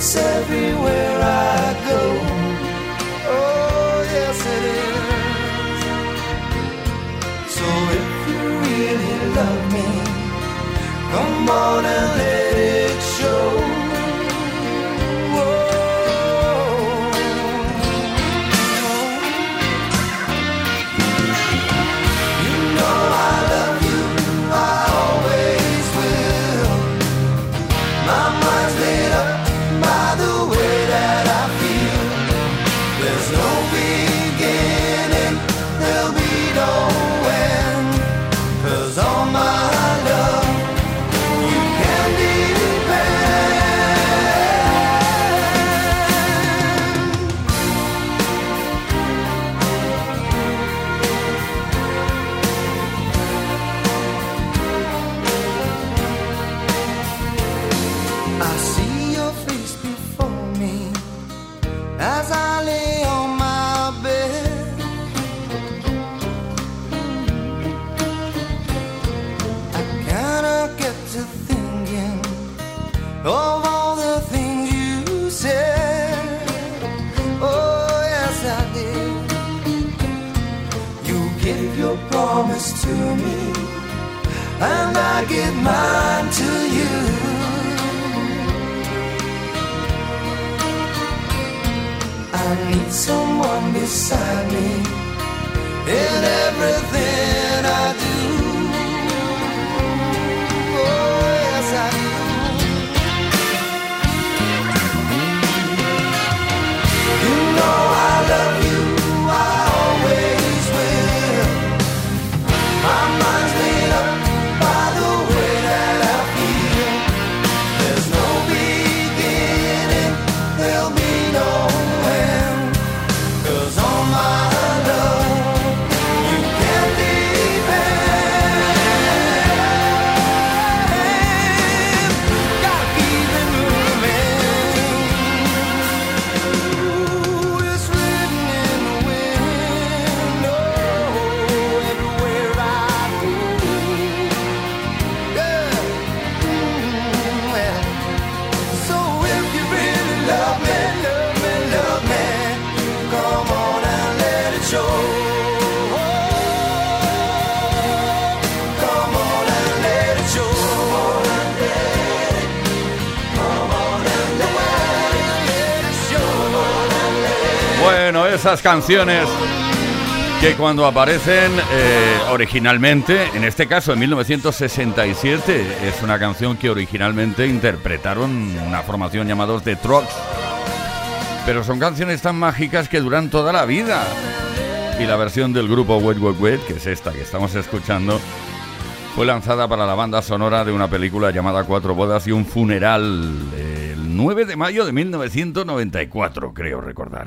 It's everywhere I go. Oh, yes, it is. So if you really love me, come on and let it show. Esas canciones que cuando aparecen eh, originalmente, en este caso en 1967, es una canción que originalmente interpretaron una formación llamados The Trucks. Pero son canciones tan mágicas que duran toda la vida. Y la versión del grupo Wet Wet Wet, que es esta que estamos escuchando, fue lanzada para la banda sonora de una película llamada Cuatro bodas y un funeral el 9 de mayo de 1994, creo recordar.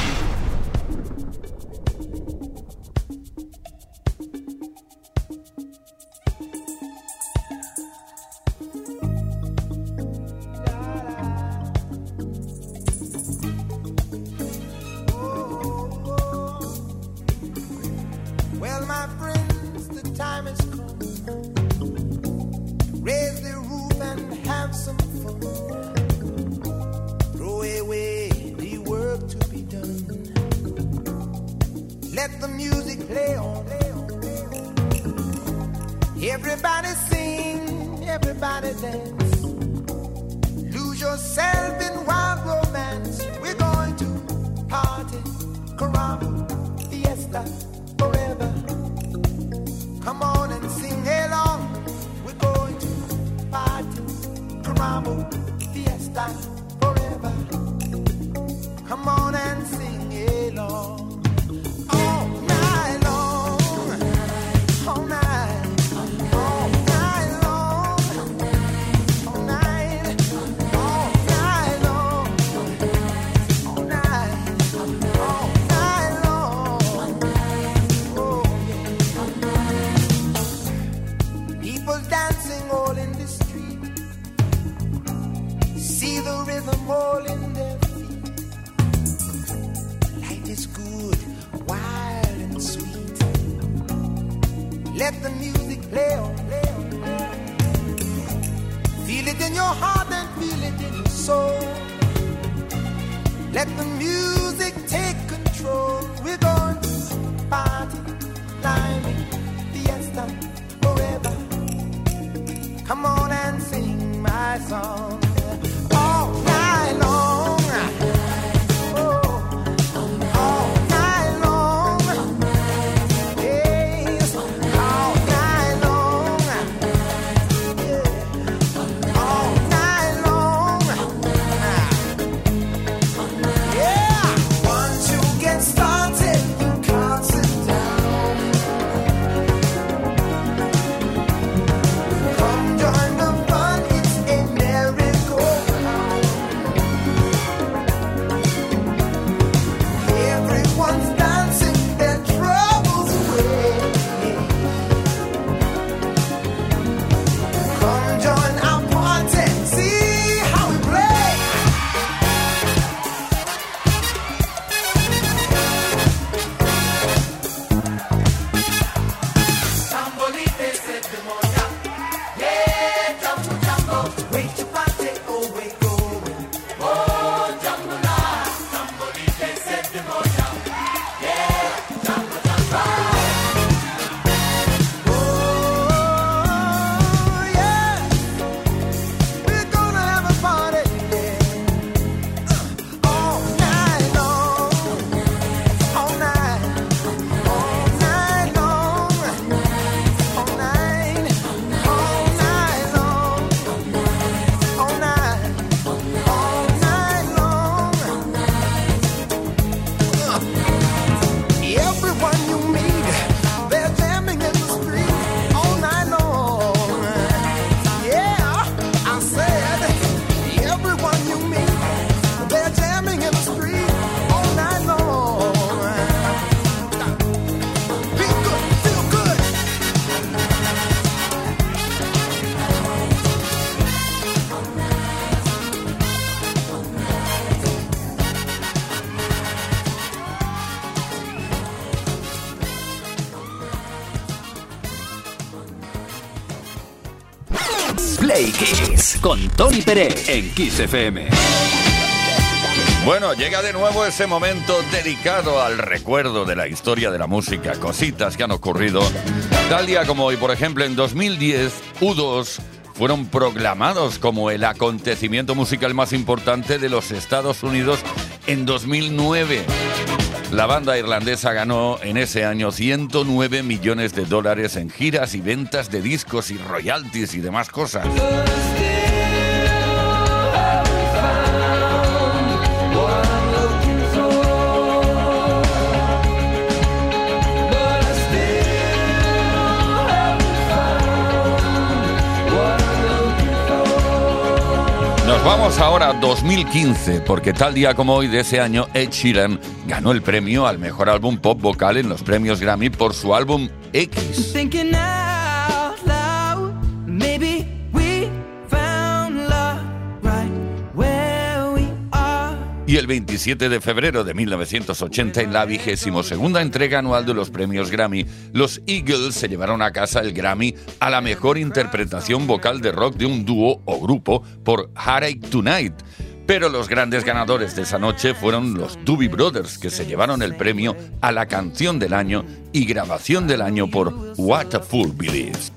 Con Tony Pérez en Kiss FM. Bueno, llega de nuevo ese momento dedicado al recuerdo de la historia de la música, cositas que han ocurrido. Tal día como hoy, por ejemplo, en 2010, U2 fueron proclamados como el acontecimiento musical más importante de los Estados Unidos en 2009. La banda irlandesa ganó en ese año 109 millones de dólares en giras y ventas de discos y royalties y demás cosas. Vamos ahora a 2015, porque tal día como hoy de ese año, Ed Sheeran ganó el premio al mejor álbum pop vocal en los premios Grammy por su álbum X. Y el 27 de febrero de 1980, en la vigésimo segunda entrega anual de los premios Grammy, los Eagles se llevaron a casa el Grammy a la mejor interpretación vocal de rock de un dúo o grupo por Heartache Tonight. Pero los grandes ganadores de esa noche fueron los Doobie Brothers, que se llevaron el premio a la canción del año y grabación del año por What a Fool Believes.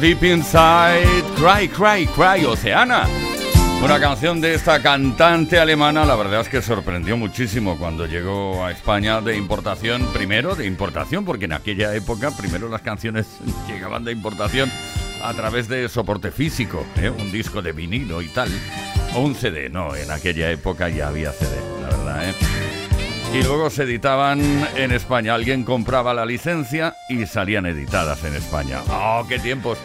Deep Inside, Cry, Cry, Cry, Oceana. Una canción de esta cantante alemana, la verdad es que sorprendió muchísimo cuando llegó a España de importación, primero de importación, porque en aquella época primero las canciones llegaban de importación a través de soporte físico, ¿eh? un disco de vinilo y tal, o un CD, no, en aquella época ya había CD, la verdad, ¿eh? Y luego se editaban en España. Alguien compraba la licencia y salían editadas en España. ¡Oh, qué tiempos!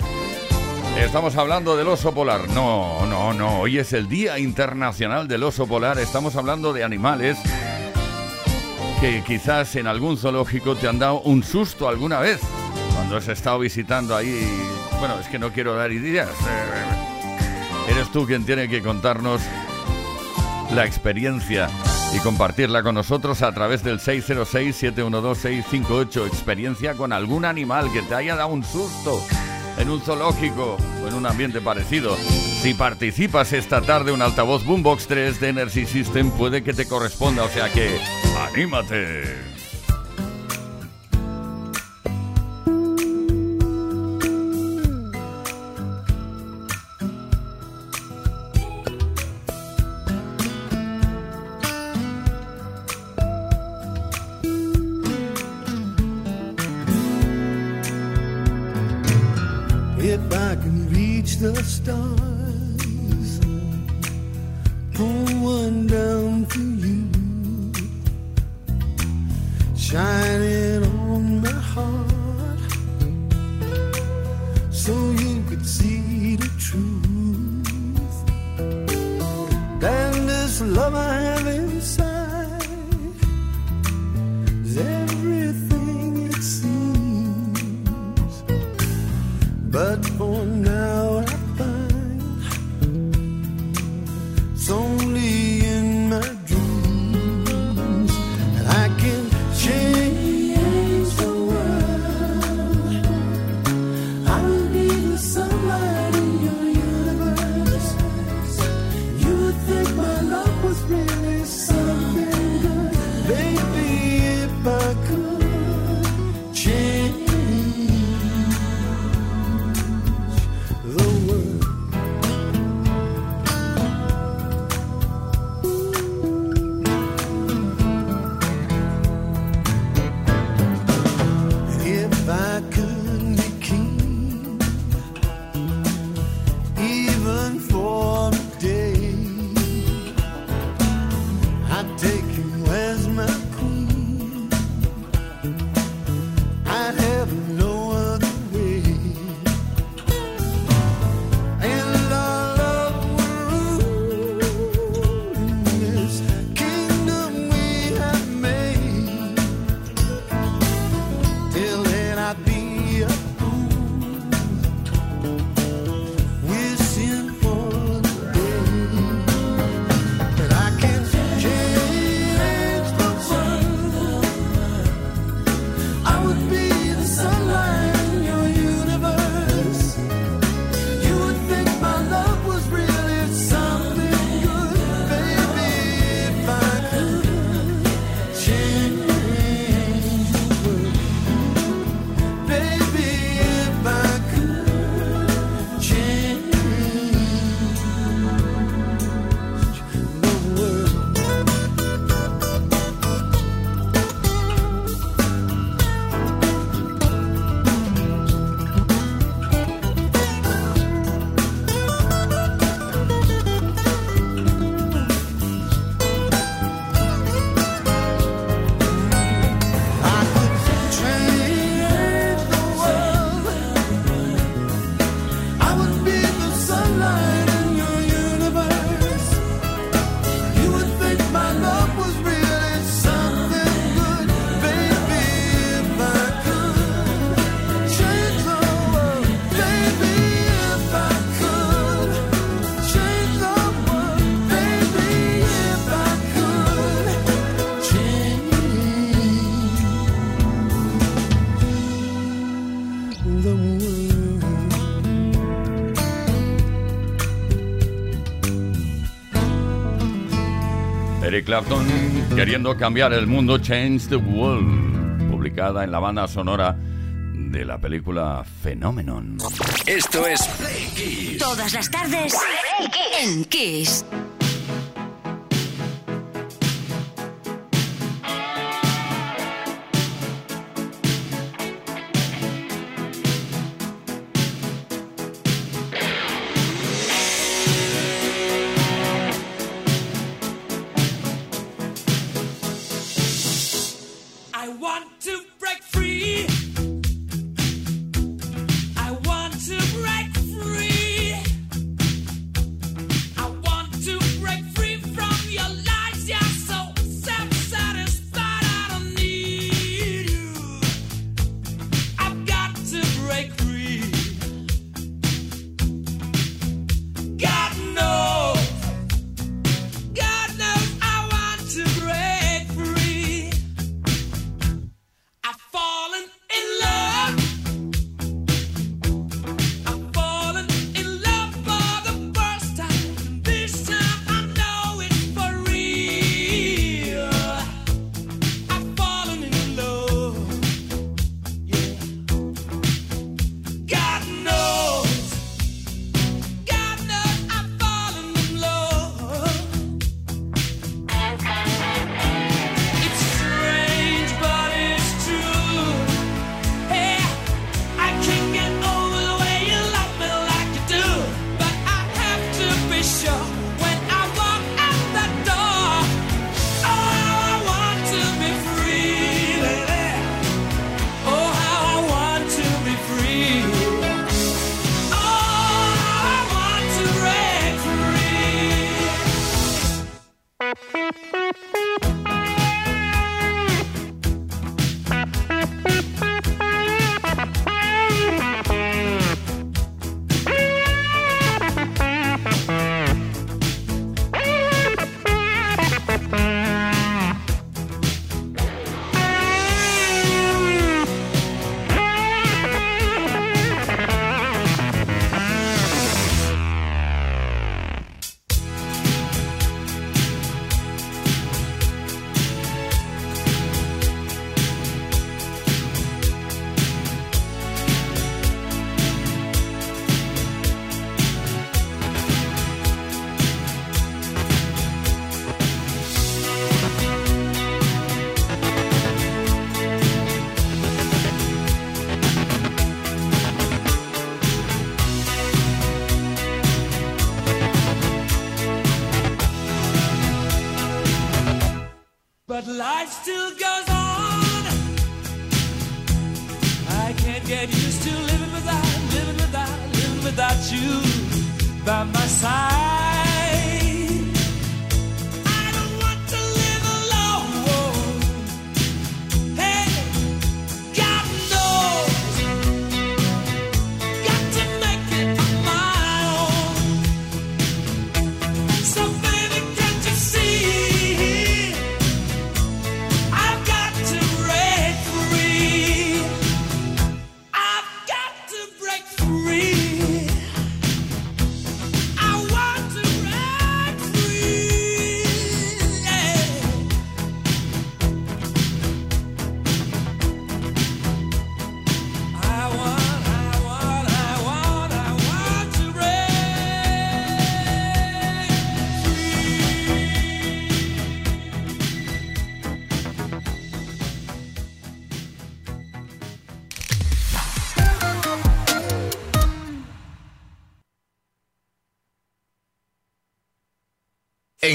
Estamos hablando del oso polar. No, no, no. Hoy es el Día Internacional del Oso Polar. Estamos hablando de animales que quizás en algún zoológico te han dado un susto alguna vez. Cuando has estado visitando ahí... Bueno, es que no quiero dar ideas. Eh, Eres tú quien tiene que contarnos la experiencia y compartirla con nosotros a través del 606-712-658. Experiencia con algún animal que te haya dado un susto en un zoológico o en un ambiente parecido. Si participas esta tarde, un altavoz Boombox 3 de Energy System puede que te corresponda, o sea que anímate. Clapton queriendo cambiar el mundo, Change the World, publicada en la banda sonora de la película Phenomenon. Esto es Play Kiss. Todas las tardes en Kiss.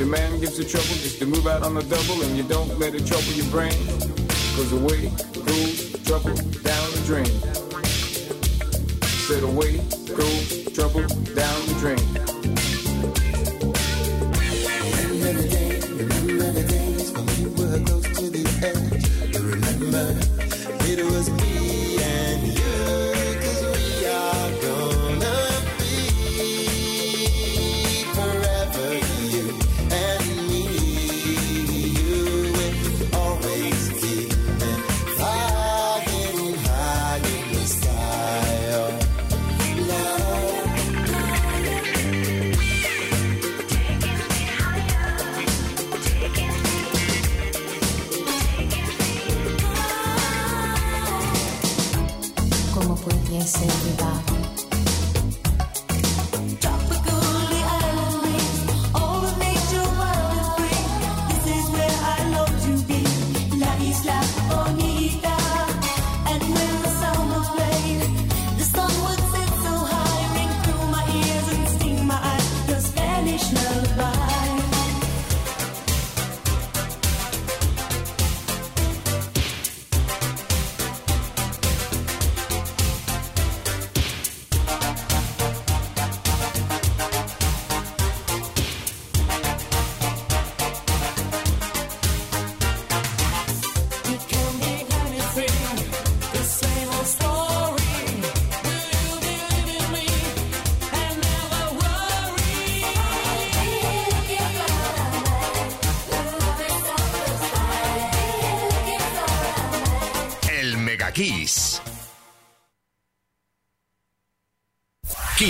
Your man gives you trouble just to move out on the double and you don't let it trouble your brain. Cause away goes trouble down the drain. Said away goes trouble down the drain.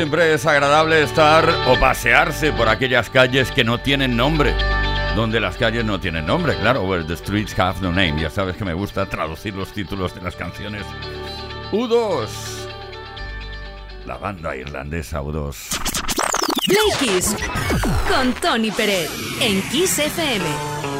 Siempre es agradable estar o pasearse por aquellas calles que no tienen nombre. Donde las calles no tienen nombre, claro, where the streets have no name. Ya sabes que me gusta traducir los títulos de las canciones. U2. La banda irlandesa U2. Play con Tony Pérez en Kiss FM.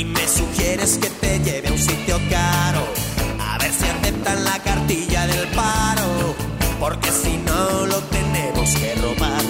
y me sugieres que te lleve a un sitio caro. A ver si aceptan la cartilla del paro, porque si no lo tenemos que robar.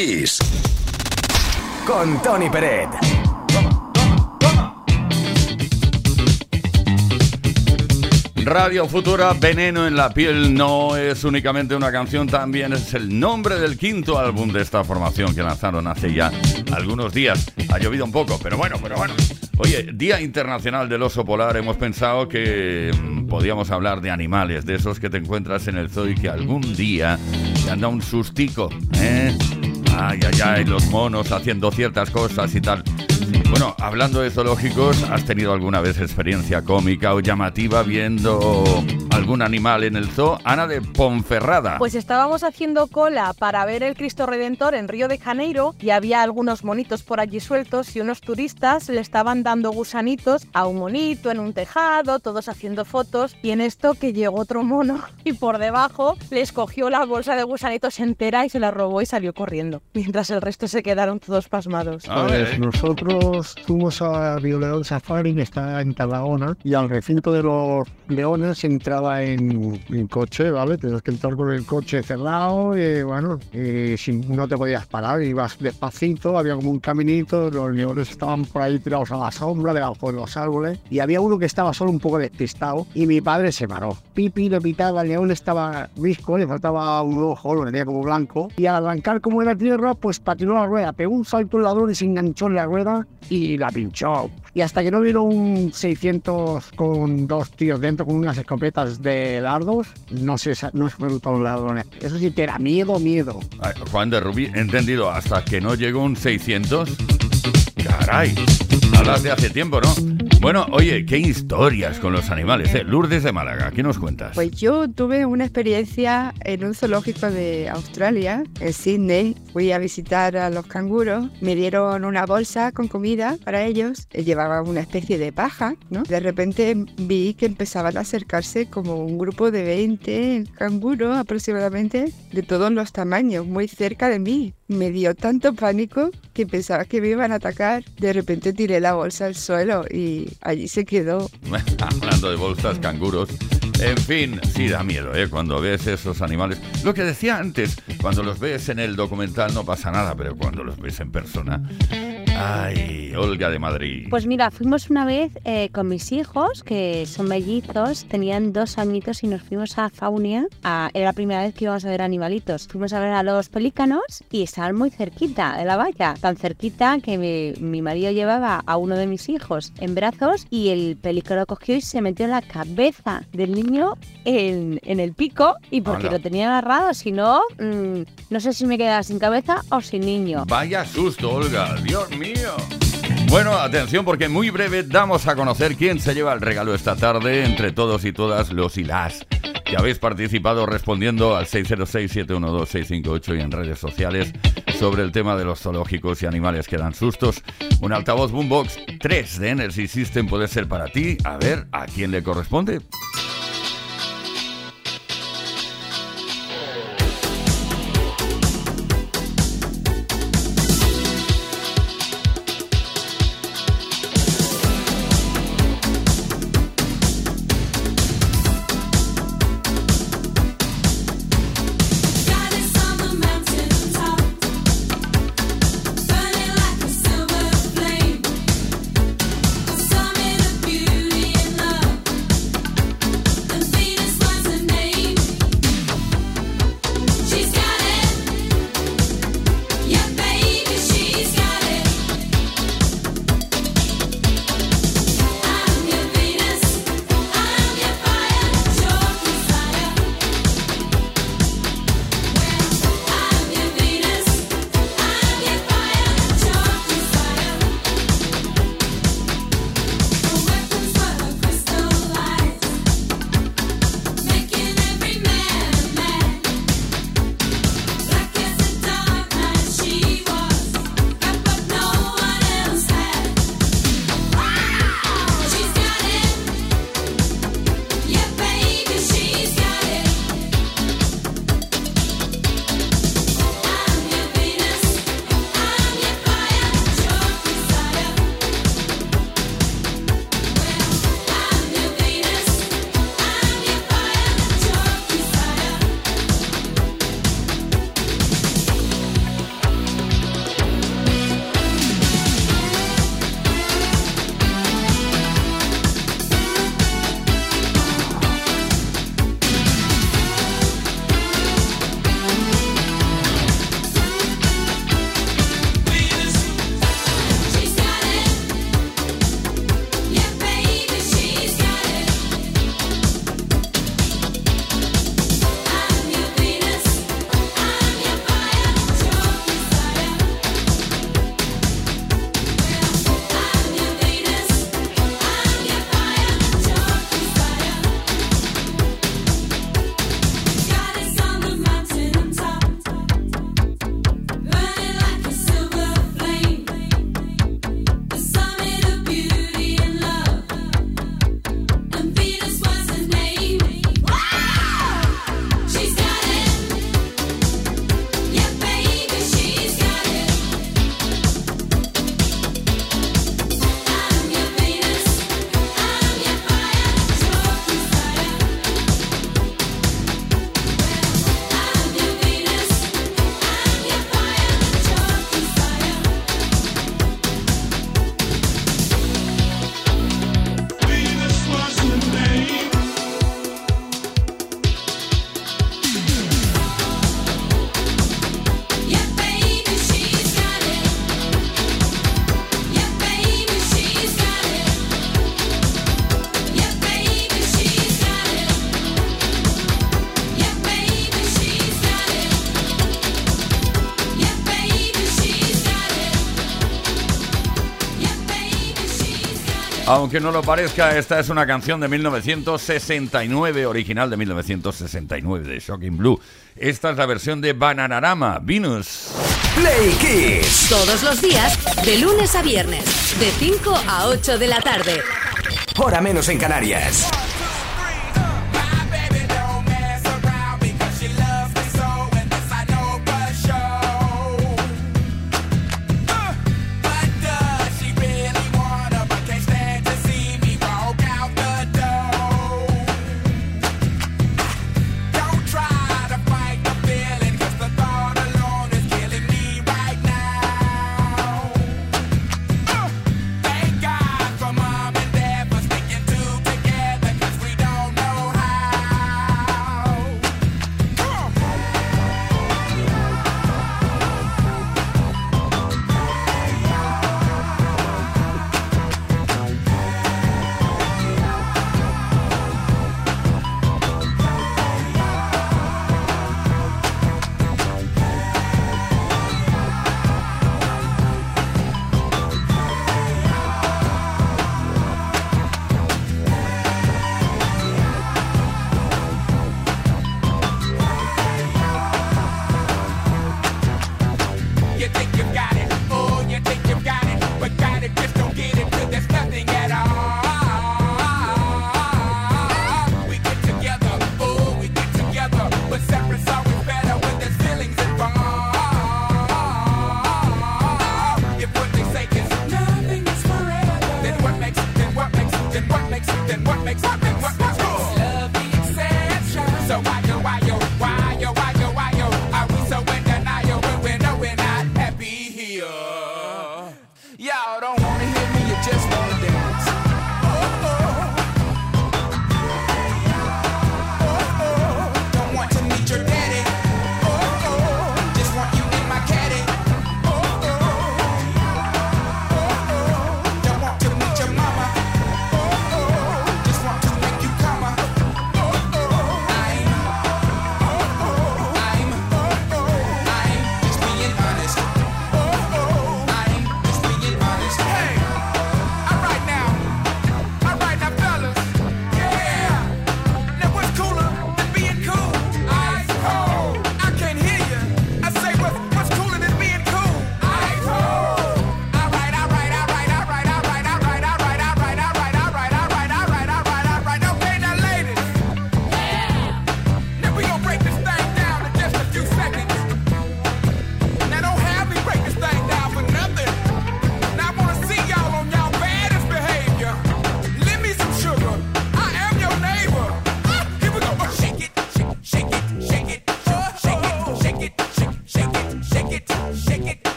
Kiss. Con Tony Peret. Radio Futura, Veneno en la piel no es únicamente una canción, también es el nombre del quinto álbum de esta formación que lanzaron hace ya algunos días. Ha llovido un poco, pero bueno, pero bueno. Oye, Día Internacional del Oso Polar, hemos pensado que mm, podíamos hablar de animales, de esos que te encuentras en el zoo y que algún día te han dado un sustico, ¿eh? Ay, ay, ay, los monos haciendo ciertas cosas y tal. Bueno, hablando de zoológicos, ¿has tenido alguna vez experiencia cómica o llamativa viendo algún animal en el zoo. Ana de Ponferrada. Pues estábamos haciendo cola para ver el Cristo Redentor en Río de Janeiro y había algunos monitos por allí sueltos y unos turistas le estaban dando gusanitos a un monito en un tejado, todos haciendo fotos y en esto que llegó otro mono y por debajo les cogió la bolsa de gusanitos entera y se la robó y salió corriendo, mientras el resto se quedaron todos pasmados. Pues nosotros fuimos a Río León Safari, que está en Tarragona, y al recinto de los leones se en, en coche, ¿vale? Tenías que entrar con el coche cerrado y bueno, y no te podías parar, ibas despacito, había como un caminito, los leones estaban por ahí tirados a la sombra, debajo de los árboles, y había uno que estaba solo un poco despistado, y mi padre se paró. Pipi le pitaba, el león estaba visco, le faltaba un ojo, lo tenía como blanco, y al arrancar como era tierra, pues patinó la rueda, pegó un salto el ladrón y se enganchó en la rueda y la pinchó. Y hasta que no vino un 600 con dos tíos dentro con unas escopetas de dardos, no se, no se los ladrones. Eso sí que era miedo, miedo. Juan de Rubí, entendido, hasta que no llegó un 600. Caray, hablas de hace tiempo, ¿no? Bueno, oye, qué historias con los animales, ¿eh? Lourdes de Málaga, ¿qué nos cuentas? Pues yo tuve una experiencia en un zoológico de Australia, en Sydney. Fui a visitar a los canguros, me dieron una bolsa con comida para ellos, eh, llevaba una especie de paja, ¿no? De repente vi que empezaban a acercarse como un grupo de 20 canguros aproximadamente, de todos los tamaños, muy cerca de mí. Me dio tanto pánico que pensaba que me iban a atacar. De repente tiré la bolsa al suelo y allí se quedó. Hablando de bolsas, canguros. En fin, sí da miedo, ¿eh? Cuando ves esos animales. Lo que decía antes, cuando los ves en el documental no pasa nada, pero cuando los ves en persona. Ay, Olga de Madrid. Pues mira, fuimos una vez eh, con mis hijos, que son mellizos, tenían dos añitos y nos fuimos a Faunia. a- era la primera vez que íbamos a ver animalitos. Fuimos a ver a los pelícanos y estaban muy cerquita de la valla. Tan cerquita que mi, mi marido llevaba a uno de mis hijos en brazos y el pelícano cogió y se metió la cabeza del niño en, en el pico y porque Hala. lo tenía agarrado, si no, mm, no sé si me quedaba sin cabeza o sin niño. Vaya susto, Olga, Dios mío. Bueno, atención porque muy breve damos a conocer quién se lleva el regalo esta tarde entre todos y todas los y las que habéis participado respondiendo al 606-712-658 y en redes sociales sobre el tema de los zoológicos y animales que dan sustos. Un altavoz Boombox 3 de Energy System puede ser para ti. A ver, ¿a quién le corresponde? aunque no lo parezca, esta es una canción de 1969, original de 1969 de Shocking Blue. Esta es la versión de Bananarama, Venus. Play Kiss. Todos los días, de lunes a viernes, de 5 a 8 de la tarde. Hora menos en Canarias.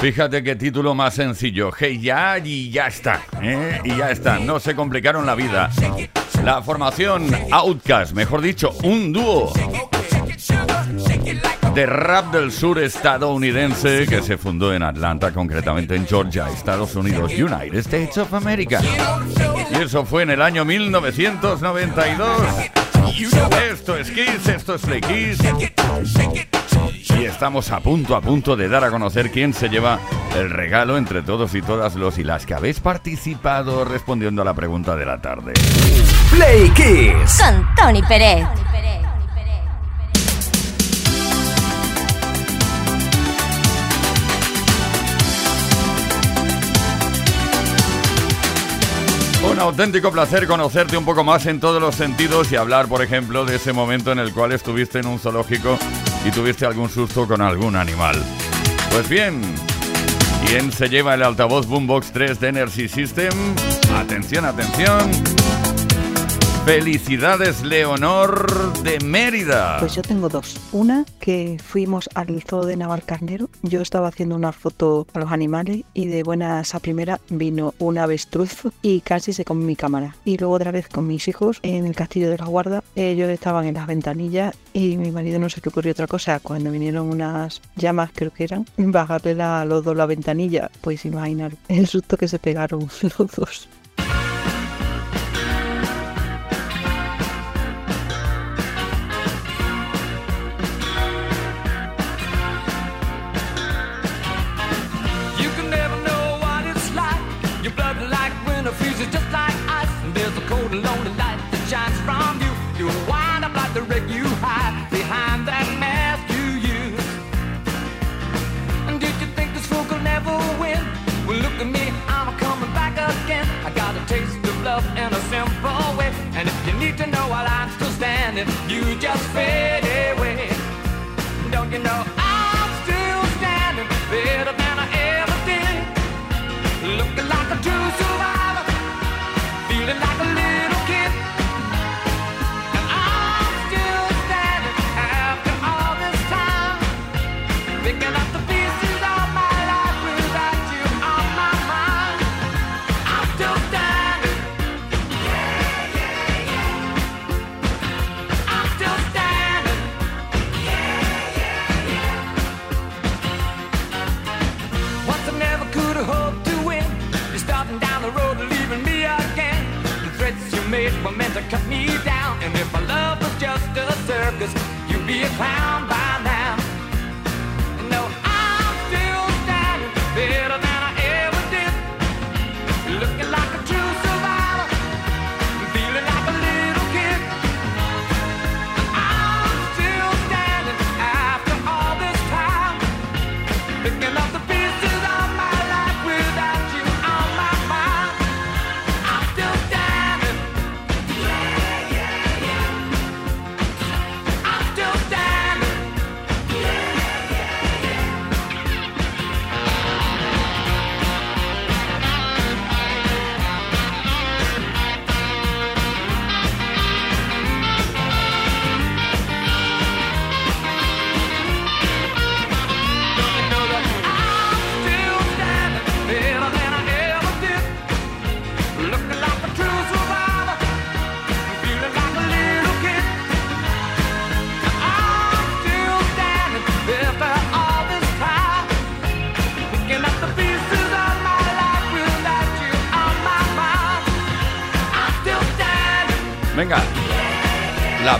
Fíjate qué título más sencillo. Hey ya y ya está. ¿eh? Y ya está. No se complicaron la vida. La formación Outcast, mejor dicho, un dúo de rap del sur estadounidense que se fundó en Atlanta, concretamente en Georgia, Estados Unidos, United States of America. Y eso fue en el año 1992. Esto es Kiss, esto es Play Kiss. Y estamos a punto, a punto de dar a conocer quién se lleva el regalo entre todos y todas los y las que habéis participado respondiendo a la pregunta de la tarde. Play Kiss con Tony Pérez. Un auténtico placer conocerte un poco más en todos los sentidos y hablar, por ejemplo, de ese momento en el cual estuviste en un zoológico y tuviste algún susto con algún animal. Pues bien, ¿quién se lleva el altavoz Boombox 3 de Energy System? Atención, atención. Felicidades, Leonor de Mérida. Pues yo tengo dos. Una que fuimos al zoo de Navalcarnero. Yo estaba haciendo una foto a los animales y de buenas a primera vino un avestruz y casi se comió mi cámara. Y luego otra vez con mis hijos en el castillo de la guarda. Ellos estaban en las ventanillas y mi marido no sé qué ocurrió otra cosa. Cuando vinieron unas llamas, creo que eran, bajarle a los dos la ventanilla. Pues imaginar el susto que se pegaron los dos. You just fade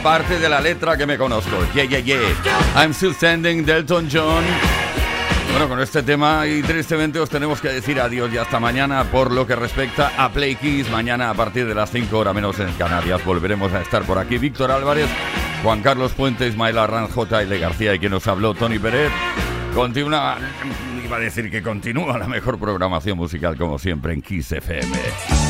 parte de la letra que me conozco. Yeah, yeah, yeah. I'm still standing, Delton John. Bueno, con este tema y tristemente os tenemos que decir adiós y hasta mañana por lo que respecta a Play Kiss. Mañana a partir de las 5 horas menos en Canarias volveremos a estar por aquí. Víctor Álvarez, Juan Carlos Puente, Ismael Arranz, J. L. García y quien nos habló, Tony Pérez. Continúa, iba a decir que continúa la mejor programación musical como siempre en Kiss FM.